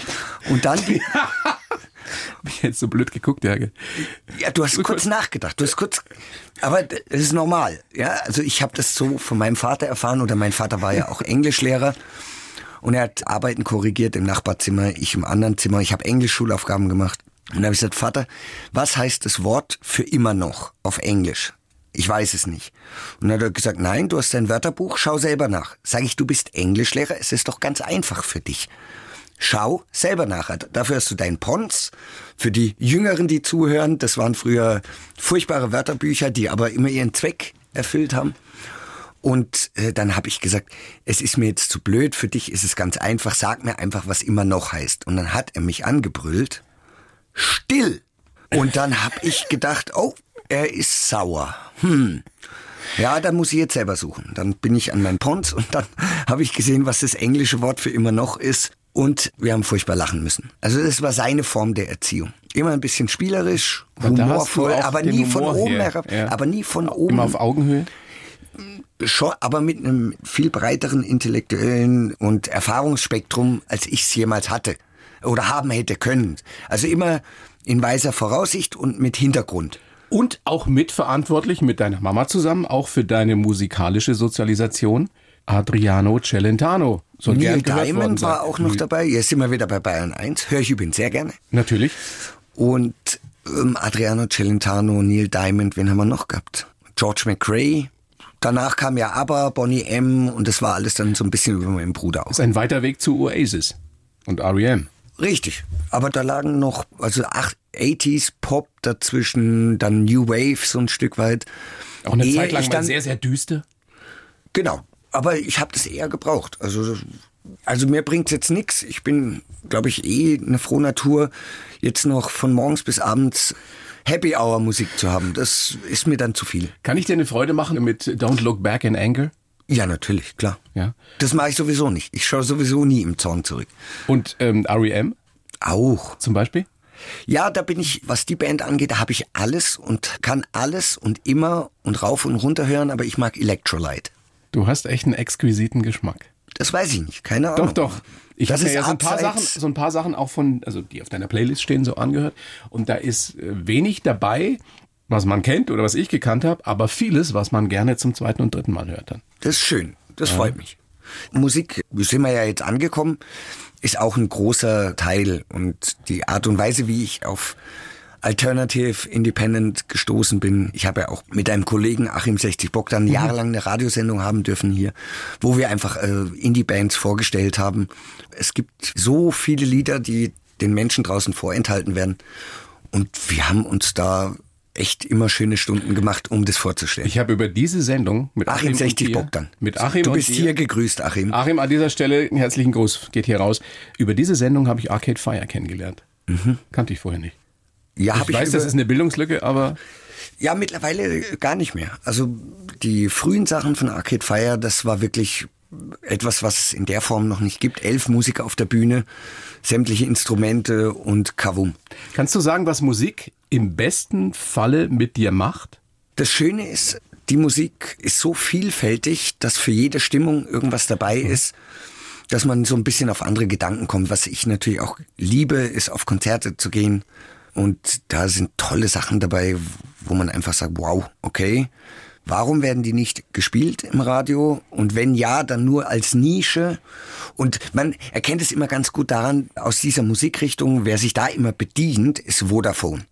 Und dann Hab ich jetzt so blöd geguckt, ja. Ja, du hast kurz nachgedacht. Du hast kurz, aber das ist normal. Ja, also ich habe das so von meinem Vater erfahren oder mein Vater war ja auch Englischlehrer und er hat Arbeiten korrigiert im Nachbarzimmer, ich im anderen Zimmer. Ich habe Englischschulaufgaben gemacht und dann habe ich gesagt, Vater, was heißt das Wort für immer noch auf Englisch? Ich weiß es nicht. Und dann hat er gesagt, nein, du hast dein Wörterbuch, schau selber nach. Sag ich, du bist Englischlehrer, es ist doch ganz einfach für dich. Schau selber nach. Dafür hast du deinen Pons. Für die Jüngeren, die zuhören, das waren früher furchtbare Wörterbücher, die aber immer ihren Zweck erfüllt haben. Und äh, dann habe ich gesagt, es ist mir jetzt zu blöd, für dich ist es ganz einfach, sag mir einfach, was immer noch heißt. Und dann hat er mich angebrüllt, still. Und dann habe ich gedacht, oh, er ist sauer. Hm. Ja, dann muss ich jetzt selber suchen. Dann bin ich an meinen Pons und dann habe ich gesehen, was das englische Wort für immer noch ist. Und wir haben furchtbar lachen müssen. Also das war seine Form der Erziehung. Immer ein bisschen spielerisch, Aber da hast du humorvoll, auch aber nie von Humor oben her, herab, ja. aber nie von oben. Immer auf Augenhöhe. Schon, aber mit einem viel breiteren intellektuellen und Erfahrungsspektrum, als ich es jemals hatte oder haben hätte können. Also immer in weiser Voraussicht und mit Hintergrund. Und auch mitverantwortlich mit deiner Mama zusammen, auch für deine musikalische Sozialisation, Adriano Celentano. Soll Neil Diamond war auch noch dabei. Jetzt sind wir wieder bei Bayern 1. Höre ich übrigens sehr gerne. Natürlich. Und ähm, Adriano Celentano, Neil Diamond, wen haben wir noch gehabt? George McRae. Danach kam ja ABBA, Bonnie M. und das war alles dann so ein bisschen über meinen Bruder auch. Das ist ein weiter Weg zu Oasis und R.E.M. Richtig. Aber da lagen noch, also ach- 80s Pop dazwischen, dann New Wave so ein Stück weit. Auch eine Ehe Zeit lang dann- sehr, sehr düster. Genau. Aber ich habe das eher gebraucht. Also, also mir bringt's jetzt nix. Ich bin, glaube ich, eh eine frohe Natur, jetzt noch von morgens bis abends Happy Hour Musik zu haben. Das ist mir dann zu viel. Kann ich dir eine Freude machen mit Don't Look Back in Anger? Ja, natürlich, klar. Ja. Das mache ich sowieso nicht. Ich schaue sowieso nie im Zorn zurück. Und ähm, R.E.M. Auch. zum Beispiel? Ja, da bin ich, was die Band angeht, da habe ich alles und kann alles und immer und rauf und runter hören, aber ich mag Electrolyte. Du hast echt einen exquisiten Geschmack. Das weiß ich nicht, keine Ahnung. Doch, doch. Ich habe ja so ein, paar Sachen, so ein paar Sachen auch von, also die auf deiner Playlist stehen, so angehört. Und da ist äh, wenig dabei, was man kennt oder was ich gekannt habe, aber vieles, was man gerne zum zweiten und dritten Mal hört dann. Das ist schön. Das freut mich. Musik, sind wir ja jetzt angekommen, ist auch ein großer Teil und die Art und Weise, wie ich auf Alternative Independent gestoßen bin. Ich habe ja auch mit einem Kollegen Achim 60 Bock dann jahrelang eine Radiosendung haben dürfen hier, wo wir einfach äh, Indie-Bands vorgestellt haben. Es gibt so viele Lieder, die den Menschen draußen vorenthalten werden und wir haben uns da echt immer schöne Stunden gemacht, um das vorzustellen. Ich habe über diese Sendung mit Achim, Achim und 60 dir, Bogdan. mit Achim du bist hier gegrüßt, Achim. Achim, an dieser Stelle einen herzlichen Gruß, geht hier raus. Über diese Sendung habe ich Arcade Fire kennengelernt. Kannte ich vorher nicht. Ja, Ich hab ich weiß, über, das ist eine Bildungslücke, aber ja mittlerweile gar nicht mehr. Also die frühen Sachen von Arcade Fire, das war wirklich etwas, was es in der Form noch nicht gibt. Elf Musiker auf der Bühne, sämtliche Instrumente und Kavum. kannst du sagen, was Musik im besten Falle mit dir macht? Das Schöne ist, die Musik ist so vielfältig, dass für jede Stimmung irgendwas dabei ist, dass man so ein bisschen auf andere Gedanken kommt. Was ich natürlich auch liebe, ist auf Konzerte zu gehen. Und da sind tolle Sachen dabei, wo man einfach sagt, wow, okay. Warum werden die nicht gespielt im Radio? Und wenn ja, dann nur als Nische. Und man erkennt es immer ganz gut daran, aus dieser Musikrichtung, wer sich da immer bedient, ist Vodafone.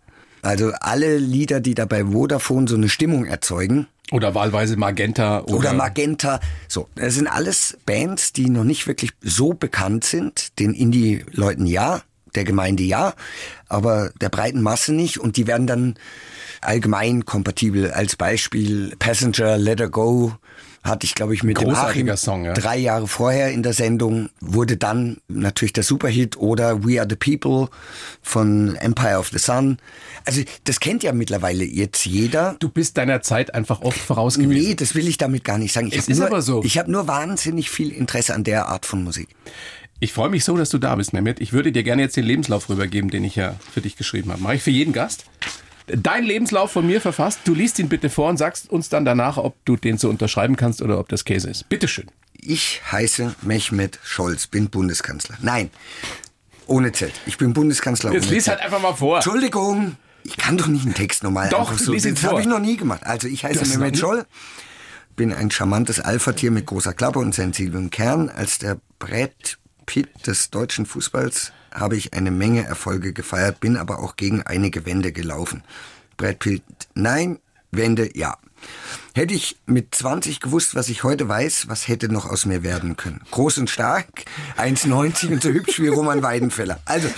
Also alle Lieder, die da bei Vodafone so eine Stimmung erzeugen, Oder wahlweise Magenta oder, oder Magenta. So, das sind alles Bands, die noch nicht wirklich so bekannt sind. Den Indie-Leuten ja, der Gemeinde ja, aber der breiten Masse nicht. Und die werden dann allgemein kompatibel. Als Beispiel Passenger, Let Her Go, hatte ich, glaube ich, mit dem Achim Song, ja. drei Jahre vorher in der Sendung, wurde dann natürlich der Superhit oder We Are the People von Empire of the Sun. Also das kennt ja mittlerweile jetzt jeder. Du bist deiner Zeit einfach oft voraus gewesen. Nee, das will ich damit gar nicht sagen. Ich Es ist nur, aber so. Ich habe nur wahnsinnig viel Interesse an der Art von Musik. Ich freue mich so, dass du da bist, Mehmet. Ich würde dir gerne jetzt den Lebenslauf rübergeben, den ich ja für dich geschrieben habe. Mache ich für jeden Gast. Dein Lebenslauf von mir verfasst. Du liest ihn bitte vor und sagst uns dann danach, ob du den so unterschreiben kannst oder ob das Käse ist. Bitteschön. Ich heiße Mehmet Scholz, bin Bundeskanzler. Nein, ohne Z. Ich bin Bundeskanzler. Jetzt lies halt einfach mal vor. Entschuldigung, ich kann doch nicht einen Text normal Doch, einfach so. lies ihn das habe ich noch nie gemacht. Also ich heiße Mehmet? Scholl, bin ein charmantes Alpha-Tier mit großer Klappe und sensiblen Kern. Als der Brett Pitt des deutschen Fußballs habe ich eine Menge Erfolge gefeiert, bin aber auch gegen einige Wände gelaufen. Brad Pitt, nein, Wände, ja. Hätte ich mit 20 gewusst, was ich heute weiß, was hätte noch aus mir werden können? Groß und stark, 1,90 und so hübsch wie Roman Weidenfeller. Also,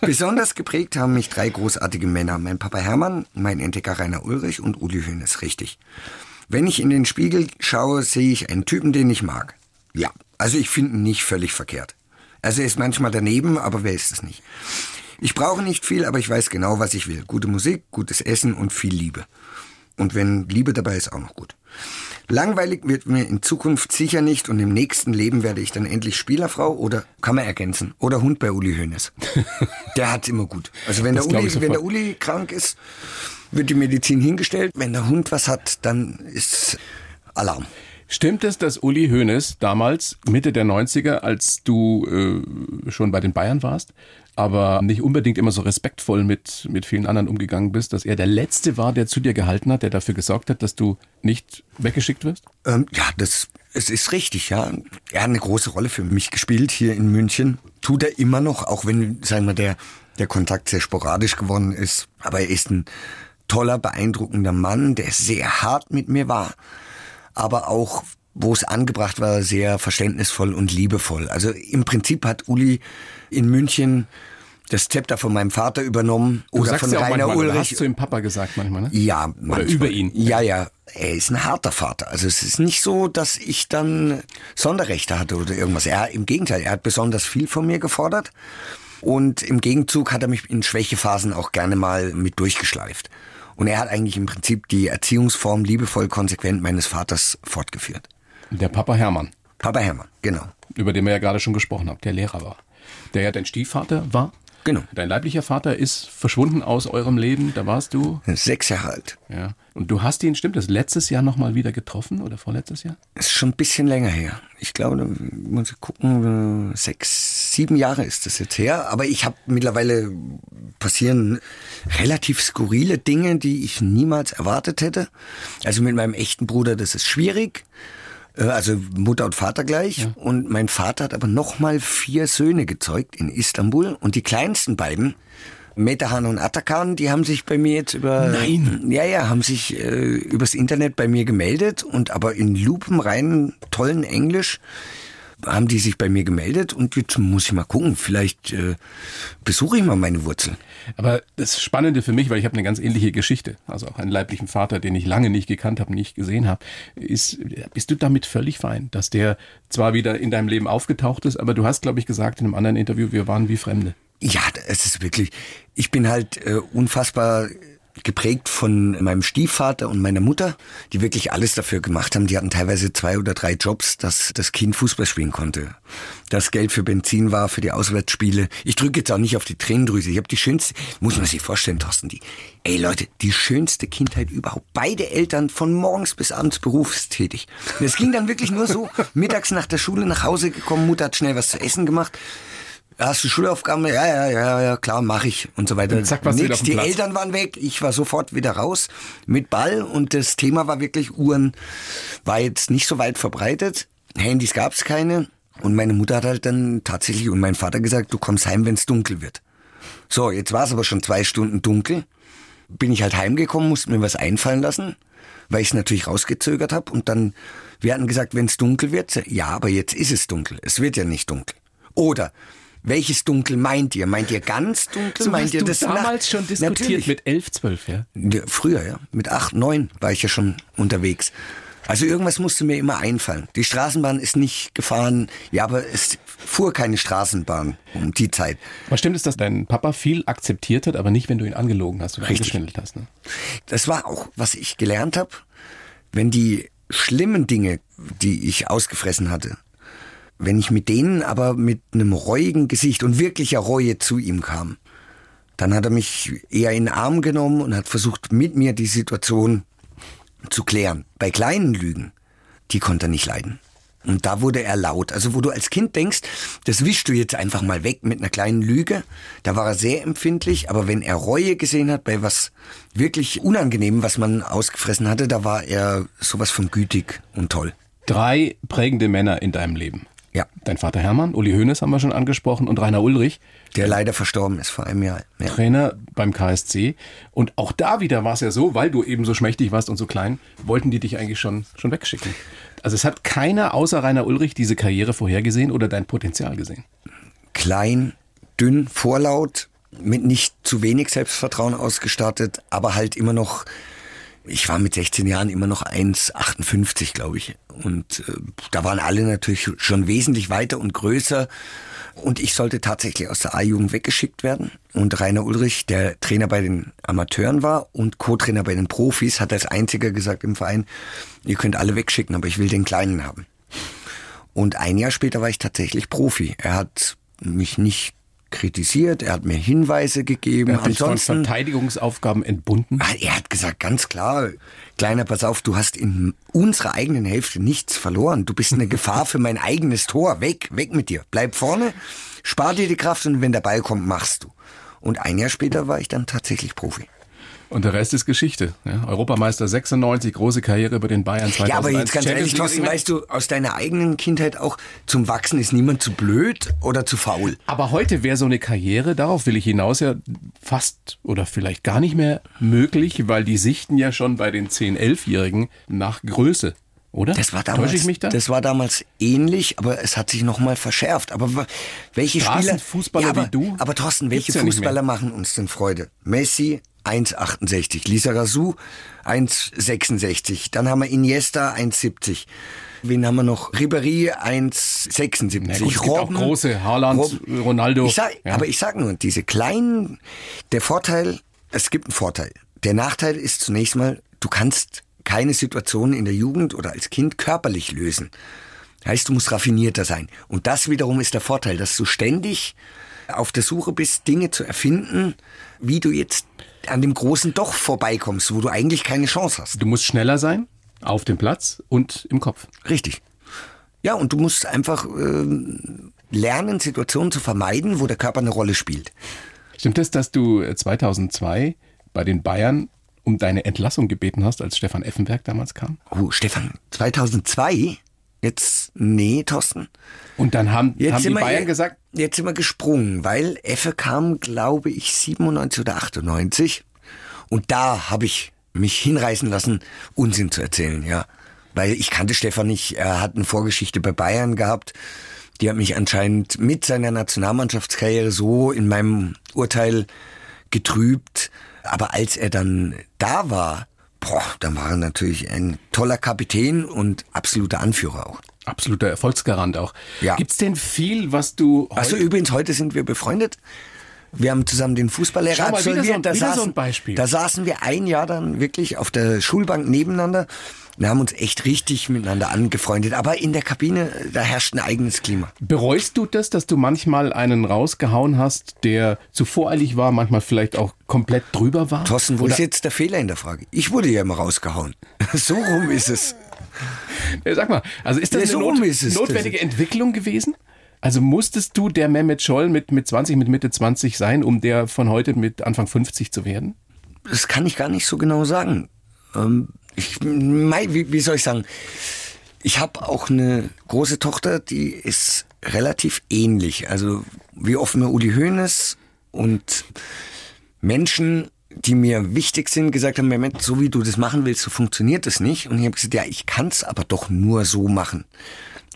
besonders geprägt haben mich drei großartige Männer. Mein Papa Hermann, mein Entdecker Rainer Ulrich und Uli Hoeneß, richtig. Wenn ich in den Spiegel schaue, sehe ich einen Typen, den ich mag. Ja, also ich finde ihn nicht völlig verkehrt. Also er ist manchmal daneben, aber wer ist es nicht? Ich brauche nicht viel, aber ich weiß genau, was ich will. Gute Musik, gutes Essen und viel Liebe. Und wenn Liebe dabei ist, auch noch gut. Langweilig wird mir in Zukunft sicher nicht und im nächsten Leben werde ich dann endlich Spielerfrau oder, kann man ergänzen, oder Hund bei Uli Hoeneß. Der hat's immer gut. Also wenn der, Das Uli, wenn der. Uli krank ist, wird die Medizin hingestellt. Wenn der Hund was hat, dann ist Alarm. Stimmt es, dass Uli Hoeneß damals, Mitte der 90er, als du äh, schon bei den Bayern warst, aber nicht unbedingt immer so respektvoll mit, mit vielen anderen umgegangen bist, dass er der Letzte war, der zu dir gehalten hat, der dafür gesorgt hat, dass du nicht weggeschickt wirst? Ähm, ja, das es ist richtig, ja. Er hat eine große Rolle für mich gespielt hier in München. Tut er immer noch, auch wenn, sagen wir, der, der Kontakt sehr sporadisch geworden ist. Aber er ist ein toller, beeindruckender Mann, der sehr hart mit mir war. Aber auch, wo es angebracht war, sehr verständnisvoll und liebevoll. Also im Prinzip hat Uli in München das Zepter von meinem Vater übernommen Du oder von ja Rainer manchmal, oder Ulrich. hast zu ihm Papa gesagt manchmal, ne? Ja, Oder manchmal. über ihn. Ja, ja. Er ist ein harter Vater. Also es ist nicht so, dass ich dann Sonderrechte hatte oder irgendwas. Er, Im Gegenteil, er hat besonders viel von mir gefordert. Und im Gegenzug hat er mich in Schwächephasen auch gerne mal mit durchgeschleift. Und er hat eigentlich im Prinzip die Erziehungsform liebevoll konsequent meines Vaters fortgeführt. Der Papa Hermann, Papa Hermann, genau. über den wir ja gerade schon gesprochen haben, der Lehrer war. Der ja dein Stiefvater war. Genau. Dein leiblicher Vater ist verschwunden aus eurem Leben, da warst du. Sechs Jahre alt. Ja. Und du hast ihn, stimmt das, letztes Jahr nochmal wieder getroffen oder vorletztes Jahr? Ist schon ein bisschen länger her. Ich glaube, da muss ich gucken, sechs, sieben Jahre ist das jetzt her. Aber ich habe mittlerweile passieren relativ skurrile Dinge, die ich niemals erwartet hätte. Also mit meinem echten Bruder, das ist schwierig. Äh, Also Mutter und Vater gleich. Und mein Vater hat aber nochmal vier Söhne gezeugt in Istanbul. Und die kleinsten beiden, Metahan und Atakan, die haben sich bei mir jetzt über... Nein. Ja, ja, haben sich äh, übers Internet bei mir gemeldet und aber in lupenreinen, tollen Englisch haben die sich bei mir gemeldet und jetzt muss ich mal gucken, vielleicht äh, besuche ich mal meine Wurzeln. Aber das Spannende für mich, weil ich habe eine ganz ähnliche Geschichte, also auch einen leiblichen Vater, den ich lange nicht gekannt habe, nicht gesehen habe, ist, bist du damit völlig fein, dass der zwar wieder in deinem Leben aufgetaucht ist, aber du hast, glaube ich, gesagt in einem anderen Interview, wir waren wie Fremde. Ja, es ist wirklich, ich bin halt äh, unfassbar geprägt von meinem Stiefvater und meiner Mutter, die wirklich alles dafür gemacht haben. Die hatten teilweise zwei oder drei Jobs, dass das Kind Fußball spielen konnte. Das Geld für Benzin war, für die Auswärtsspiele. Ich drücke jetzt auch nicht auf die Tränendrüse. Ich habe die schönste, muss man sich vorstellen, Thorsten, die, ey Leute, die schönste Kindheit überhaupt. Beide Eltern von morgens bis abends berufstätig. Und es ging dann wirklich nur so, mittags nach der Schule nach Hause gekommen, Mutter hat schnell was zu essen gemacht. Hast du Schulaufgaben? Ja, ja, ja, ja, klar, mache ich und so weiter. Und zack, wieder Nix, die Platz. Eltern waren weg, ich war sofort wieder raus mit Ball und das Thema war wirklich Uhren, war jetzt nicht so weit verbreitet. Handys gab's keine und meine Mutter hat halt dann tatsächlich und mein Vater gesagt, du kommst heim, wenn's dunkel wird. So, jetzt war es aber schon zwei Stunden dunkel. Bin ich halt heimgekommen, musste mir was einfallen lassen, weil ich es natürlich rausgezögert habe und dann, wir hatten gesagt, wenn's dunkel wird, ja, aber jetzt ist es dunkel. Es wird ja nicht dunkel. Oder welches Dunkel meint ihr? Meint ihr ganz dunkel? meint ihr das damals Nacht- schon diskutiert Natürlich. mit elf, zwölf, ja? Früher, ja. Mit acht, neun war ich ja schon unterwegs. Also irgendwas musste mir immer einfallen. Die Straßenbahn ist nicht gefahren, ja, aber es fuhr keine Straßenbahn um die Zeit. Was stimmt es, dass dein Papa viel akzeptiert hat, aber nicht, wenn du ihn angelogen hast oder Richtig. angeschwindelt hast? Ne? Das war auch, was ich gelernt habe, wenn die schlimmen Dinge, die ich ausgefressen hatte, wenn ich mit denen aber mit einem reuigen Gesicht und wirklicher Reue zu ihm kam, dann hat er mich eher in den Arm genommen und hat versucht, mit mir die Situation zu klären. Bei kleinen Lügen, die konnte er nicht leiden. Und da wurde er laut. Also wo du als Kind denkst, das wischst du jetzt einfach mal weg mit einer kleinen Lüge, da war er sehr empfindlich. Aber wenn er Reue gesehen hat bei was wirklich Unangenehm, was man ausgefressen hatte, da war er sowas von gütig und toll. Drei prägende Männer in deinem Leben. Ja. Dein Vater Hermann, Uli Hoeneß haben wir schon angesprochen und Rainer Ulrich, Der leider verstorben ist vor einem Jahr. Ja. Trainer beim KSC. Und auch da wieder war es ja so, weil du eben so schmächtig warst und so klein, wollten die dich eigentlich schon, schon wegschicken. Also es hat keiner außer Rainer Ulrich diese Karriere vorhergesehen oder dein Potenzial gesehen. Klein, dünn, vorlaut, mit nicht zu wenig Selbstvertrauen ausgestattet, aber halt immer noch, ich war mit 16 Jahren immer noch 1,58, glaube ich. Und äh, da waren alle natürlich schon wesentlich weiter und größer. Und ich sollte tatsächlich aus der A-Jugend weggeschickt werden. Und Rainer Ulrich, der Trainer bei den Amateuren war und Co-Trainer bei den Profis, hat als einziger gesagt im Verein, ihr könnt alle wegschicken, aber ich will den Kleinen haben. Und ein Jahr später war ich tatsächlich Profi. Er hat mich nicht kritisiert, er hat mir Hinweise gegeben. Er hat von Ansonsten, Verteidigungsaufgaben entbunden. Ah, er hat gesagt, ganz klar, Kleiner, pass auf, du hast in unserer eigenen Hälfte nichts verloren. Du bist eine Gefahr für mein eigenes Tor. Weg, weg mit dir. Bleib vorne, spar dir die Kraft und wenn der Ball kommt, machst du. Und ein Jahr später war ich dann tatsächlich Profi. Und der Rest ist Geschichte. Ja, Europameister 96, große Karriere über den Bayern 2001. Ja, aber jetzt ganz ehrlich, Thorsten, weißt du, aus deiner eigenen Kindheit auch, zum Wachsen ist niemand zu blöd oder zu faul. Aber heute wäre so eine Karriere, darauf will ich hinaus, ja fast oder vielleicht gar nicht mehr möglich, weil die sichten ja schon bei den 10-, 11-Jährigen nach Größe, oder? Das war damals, Täusche ich mich da? das war damals ähnlich, aber es hat sich noch mal verschärft. Aber welche Spieler, Straßenfußballer ja, aber, wie du? Aber Thorsten, welche ja Fußballer machen uns denn Freude? Messi 1,68, Lisa Razou 1,66, dann haben wir Iniesta 1,70. Wen haben wir noch? Ribéry 1,76. Na gut, es gibt auch große, Haaland, Ronaldo. Ich sag, Ja. Aber ich sag nur, diese kleinen, der Vorteil, es gibt einen Vorteil. Der Nachteil ist zunächst mal, du kannst keine Situation in der Jugend oder als Kind körperlich lösen. Heißt, du musst raffinierter sein. Und das wiederum ist der Vorteil, dass du ständig auf der Suche bist, Dinge zu erfinden, wie du jetzt an dem Großen doch vorbeikommst, wo du eigentlich keine Chance hast. Du musst schneller sein, auf dem Platz und im Kopf. Richtig. Ja, und du musst einfach ähm, lernen, Situationen zu vermeiden, wo der Körper eine Rolle spielt. Stimmt es, dass du äh, 2002 bei den Bayern um deine Entlassung gebeten hast, als Stefan Effenberg damals kam? Oh, Stefan, 2002? Jetzt, nee, Thorsten. Und dann haben, Jetzt haben die Bayern gesagt, Jetzt sind wir gesprungen, weil Effe kam, glaube ich, 97 oder 98. Und da habe ich mich hinreißen lassen, Unsinn zu erzählen, ja. Weil ich kannte Stefan nicht. Er hat eine Vorgeschichte bei Bayern gehabt. Die hat mich anscheinend mit seiner Nationalmannschaftskarriere so in meinem Urteil getrübt. Aber als er dann da war, boah, dann war er natürlich ein toller Kapitän und absoluter Anführer auch. Absoluter Erfolgsgarant auch. Ja. Gibt's denn viel, was du Also heute- übrigens, heute sind wir befreundet. Wir haben zusammen den Fußballlehrer mal, absolviert. so ein- da, so saßen, Beispiel. da saßen wir ein Jahr dann wirklich auf der Schulbank nebeneinander. Wir haben uns echt richtig miteinander angefreundet. Aber in der Kabine, da herrscht ein eigenes Klima. Bereust du das, dass du manchmal einen rausgehauen hast, der zu voreilig war, manchmal vielleicht auch komplett drüber war? Thorsten, wo Oder- ist jetzt der Fehler in der Frage? Ich wurde ja immer rausgehauen. so rum ist es. Sag mal, also ist das Ja, eine so not rum ist notwendige Entwicklung gewesen? Also musstest du der Mehmet Scholl mit, mit 20, mit Mitte 20 sein, um der von heute mit Anfang 50 zu werden? Das kann ich gar nicht so genau sagen. Ähm, ich, mei, wie, wie soll ich sagen? Ich habe auch eine große Tochter, die ist relativ ähnlich. Also wie offen mir Uli Hoeneß und Menschen, die mir wichtig sind, gesagt haben, Mehmet, so wie du das machen willst, so funktioniert das nicht. Und ich habe gesagt, ja, ich kann es aber doch nur so machen,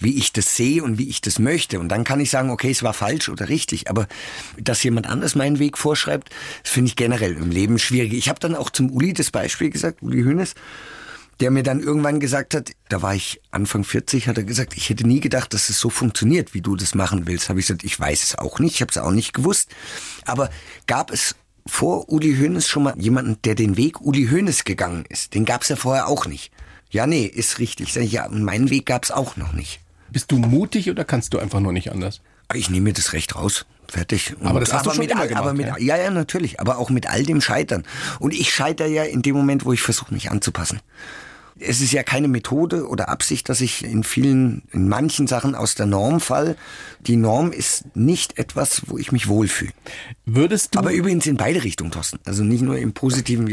wie ich das sehe und wie ich das möchte. Und dann kann ich sagen, okay, es war falsch oder richtig. Aber dass jemand anders meinen Weg vorschreibt, das finde ich generell im Leben schwierig. Ich habe dann auch zum Uli das Beispiel gesagt, Uli Hoeneß, der mir dann irgendwann gesagt hat, da war ich Anfang 40, hat er gesagt, ich hätte nie gedacht, dass es so funktioniert, wie du das machen willst. Habe ich gesagt, ich weiß es auch nicht, ich habe es auch nicht gewusst. Aber gab es vor Uli Hoeneß schon mal jemanden, der den Weg Uli Hoeneß gegangen ist? Den gab es ja vorher auch nicht. Ja, nee, ist richtig. Ja, und meinen Weg gab es auch noch nicht. Bist du mutig oder kannst du einfach nur nicht anders? Ich nehme mir das Recht raus. Fertig. Und Aber das hast du schon mit immer all, gemacht, aber mit, ja? ja? ja, natürlich. Aber auch mit all dem Scheitern. Und ich scheitere ja in dem Moment, wo ich versuche, mich anzupassen. Es ist ja keine Methode oder Absicht, dass ich in vielen, in manchen Sachen aus der Norm fall. Die Norm ist nicht etwas, wo ich mich wohlfühle. Würdest du. Aber übrigens in beide Richtungen, Thorsten. Also nicht nur im Positiven,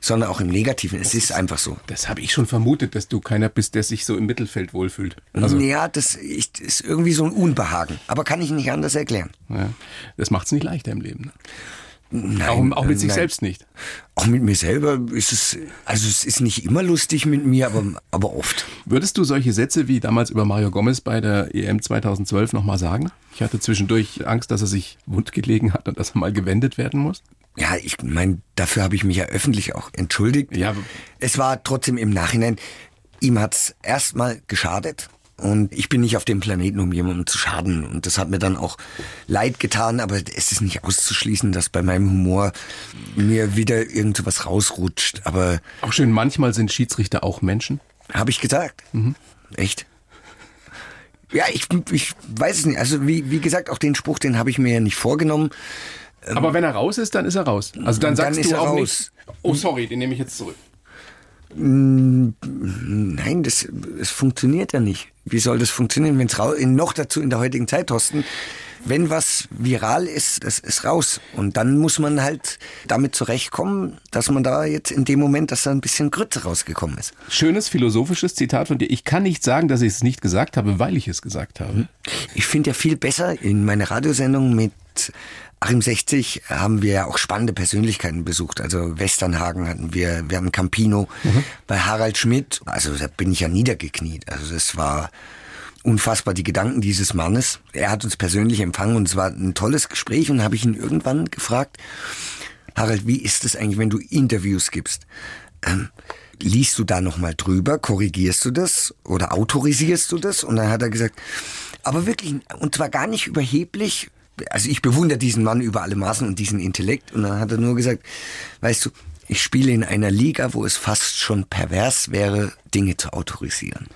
sondern auch im Negativen. Es ist einfach so. das habe ich schon vermutet, dass du keiner bist, der sich so im Mittelfeld wohlfühlt. Also, ja, das ist irgendwie so ein Unbehagen. Aber kann ich nicht anders erklären. ja, das macht es nicht leichter im Leben. ne? Nein, auch, auch mit äh, sich nein. selbst nicht. Auch mit mir selber ist es, also es ist nicht immer lustig mit mir, aber, aber oft. Würdest du solche Sätze wie damals über Mario Gomez bei der EM 2012 nochmal sagen? Ich hatte zwischendurch Angst, dass er sich wundgelegen hat und dass er mal gewendet werden muss. Ja, ich meine, dafür habe ich mich ja öffentlich auch entschuldigt. Ja. Es war trotzdem im Nachhinein, ihm hat's erstmal geschadet. Und ich bin nicht auf dem Planeten, um jemandem zu schaden. Und das hat mir dann auch leid getan, aber es ist nicht auszuschließen, dass bei meinem Humor mir wieder irgend so was rausrutscht. Aber Auch schön, manchmal sind Schiedsrichter auch Menschen. habe ich gesagt. Echt? Ja, ich, ich weiß es nicht. Also wie, wie gesagt, auch den Spruch, den habe ich mir ja nicht vorgenommen. Aber wenn er raus ist, dann ist er raus. Also dann Dann sagst ist du er auch raus. nicht, oh sorry, den nehme ich jetzt zurück. Nein, das, das funktioniert ja nicht. Wie soll das funktionieren, wenn es raus, noch dazu in der heutigen Zeit, Thorsten, wenn was viral ist, das ist raus. Und dann muss man halt damit zurechtkommen, dass man da jetzt in dem Moment, dass da ein bisschen Grütze rausgekommen ist. Schönes philosophisches Zitat von dir. Ich kann nicht sagen, dass ich es nicht gesagt habe, weil ich es gesagt habe. Ich finde ja viel besser in meiner Radiosendung mit Achim 60 haben wir ja auch spannende Persönlichkeiten besucht. Also Westernhagen hatten wir, wir haben Campino bei Harald Schmidt. Also da bin ich ja niedergekniet. Also das war unfassbar, die Gedanken dieses Mannes. Er hat uns persönlich empfangen und es war ein tolles Gespräch und habe ich ihn irgendwann gefragt, Harald, wie ist es eigentlich, wenn du Interviews gibst? Ähm, liest du da nochmal drüber, korrigierst du das oder autorisierst du das? Und dann hat er gesagt, aber wirklich, und zwar gar nicht überheblich. Also ich bewundere diesen Mann über alle Maßen und diesen Intellekt. Und dann hat er nur gesagt, weißt du, ich spiele in einer Liga, wo es fast schon pervers wäre, Dinge zu autorisieren.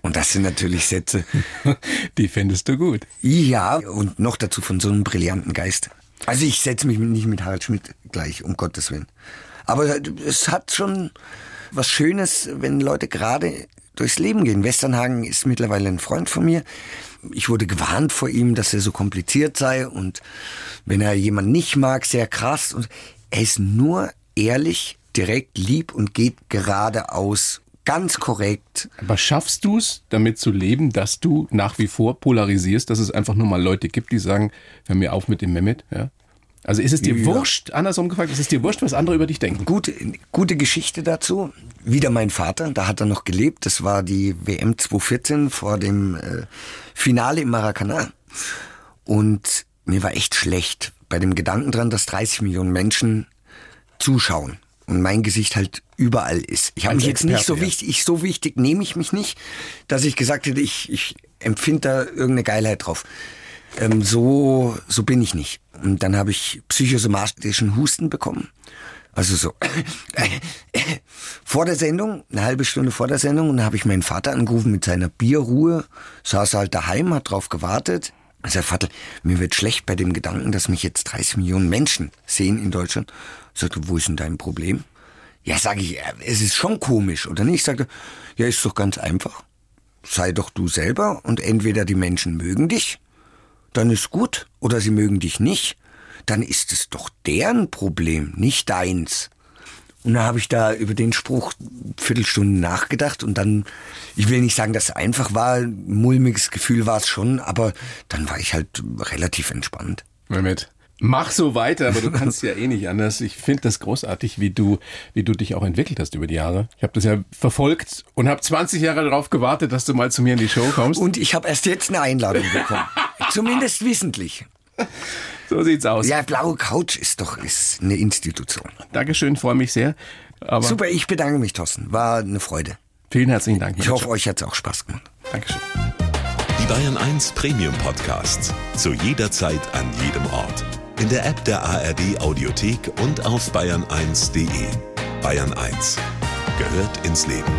Und das sind natürlich Sätze. Die findest du gut. Ja, und noch dazu von so einem brillanten Geist. Also ich setze mich nicht mit Harald Schmidt gleich, um Gottes Willen. Aber es hat schon was Schönes, wenn Leute gerade durchs Leben gehen. Westernhagen ist mittlerweile ein Freund von mir. Ich wurde gewarnt vor ihm, dass er so kompliziert sei und wenn er jemanden nicht mag, sehr krass. Und er ist nur ehrlich, direkt, lieb und geht geradeaus, ganz korrekt. Aber schaffst du es, damit zu leben, dass du nach wie vor polarisierst, dass es einfach nur mal Leute gibt, die sagen, hör mir auf mit dem Mehmet? Ja? Also ist es dir Ja. wurscht, andersrum gefragt, ist es dir wurscht, was andere über dich denken? Gute, gute Geschichte dazu. Wieder mein Vater, da hat er noch gelebt. Das war die WM 2014 vor dem äh, Finale im Maracanã. Und mir war echt schlecht bei dem Gedanken dran, dass 30 Millionen Menschen zuschauen und mein Gesicht halt überall ist. Ich habe mich jetzt nicht Experte, so ja. wichtig, ich, so wichtig nehme ich mich nicht, dass ich gesagt hätte, ich, ich empfinde da irgendeine Geilheit drauf. Ähm, so, so bin ich nicht. Und dann habe ich psychosomatischen Husten bekommen. Also so vor der Sendung, eine halbe Stunde vor der Sendung, und dann habe ich meinen Vater angerufen mit seiner Bierruhe, saß halt daheim, hat drauf gewartet. Sag, Vater, mir wird schlecht bei dem Gedanken, dass mich jetzt 30 Millionen Menschen sehen in Deutschland. Sagte, wo ist denn dein Problem? Ja, sage ich, es ist schon komisch, oder nicht? Ich sagte, ja, ist doch ganz einfach. Sei doch du selber und entweder die Menschen mögen dich, dann ist gut, oder sie mögen dich nicht, dann ist es doch deren Problem, nicht deins. Und dann habe ich da über den Spruch Viertelstunden nachgedacht und dann, ich will nicht sagen, dass es einfach war, mulmiges Gefühl war es schon, aber dann war ich halt relativ entspannt. Mehmet, mach so weiter, aber du kannst ja eh nicht anders. Ich finde das großartig, wie du, wie du dich auch entwickelt hast über die Jahre. Ich habe das ja verfolgt und habe 20 Jahre darauf gewartet, dass du mal zu mir in die Show kommst. Und ich habe erst jetzt eine Einladung bekommen. Zumindest wissentlich. So sieht's aus. Ja, blaue Couch ist doch ist eine Institution. Dankeschön, freue mich sehr. Aber Super, ich bedanke mich, Thorsten. War eine Freude. vielen herzlichen Dank. Ich hoffe, euch hat's auch Spaß gemacht. Dankeschön. Die Bayern 1 Premium Podcasts. Zu jeder Zeit, an jedem Ort. In der App der ARD Audiothek und auf bayern1.de. Bayern 1 gehört ins Leben.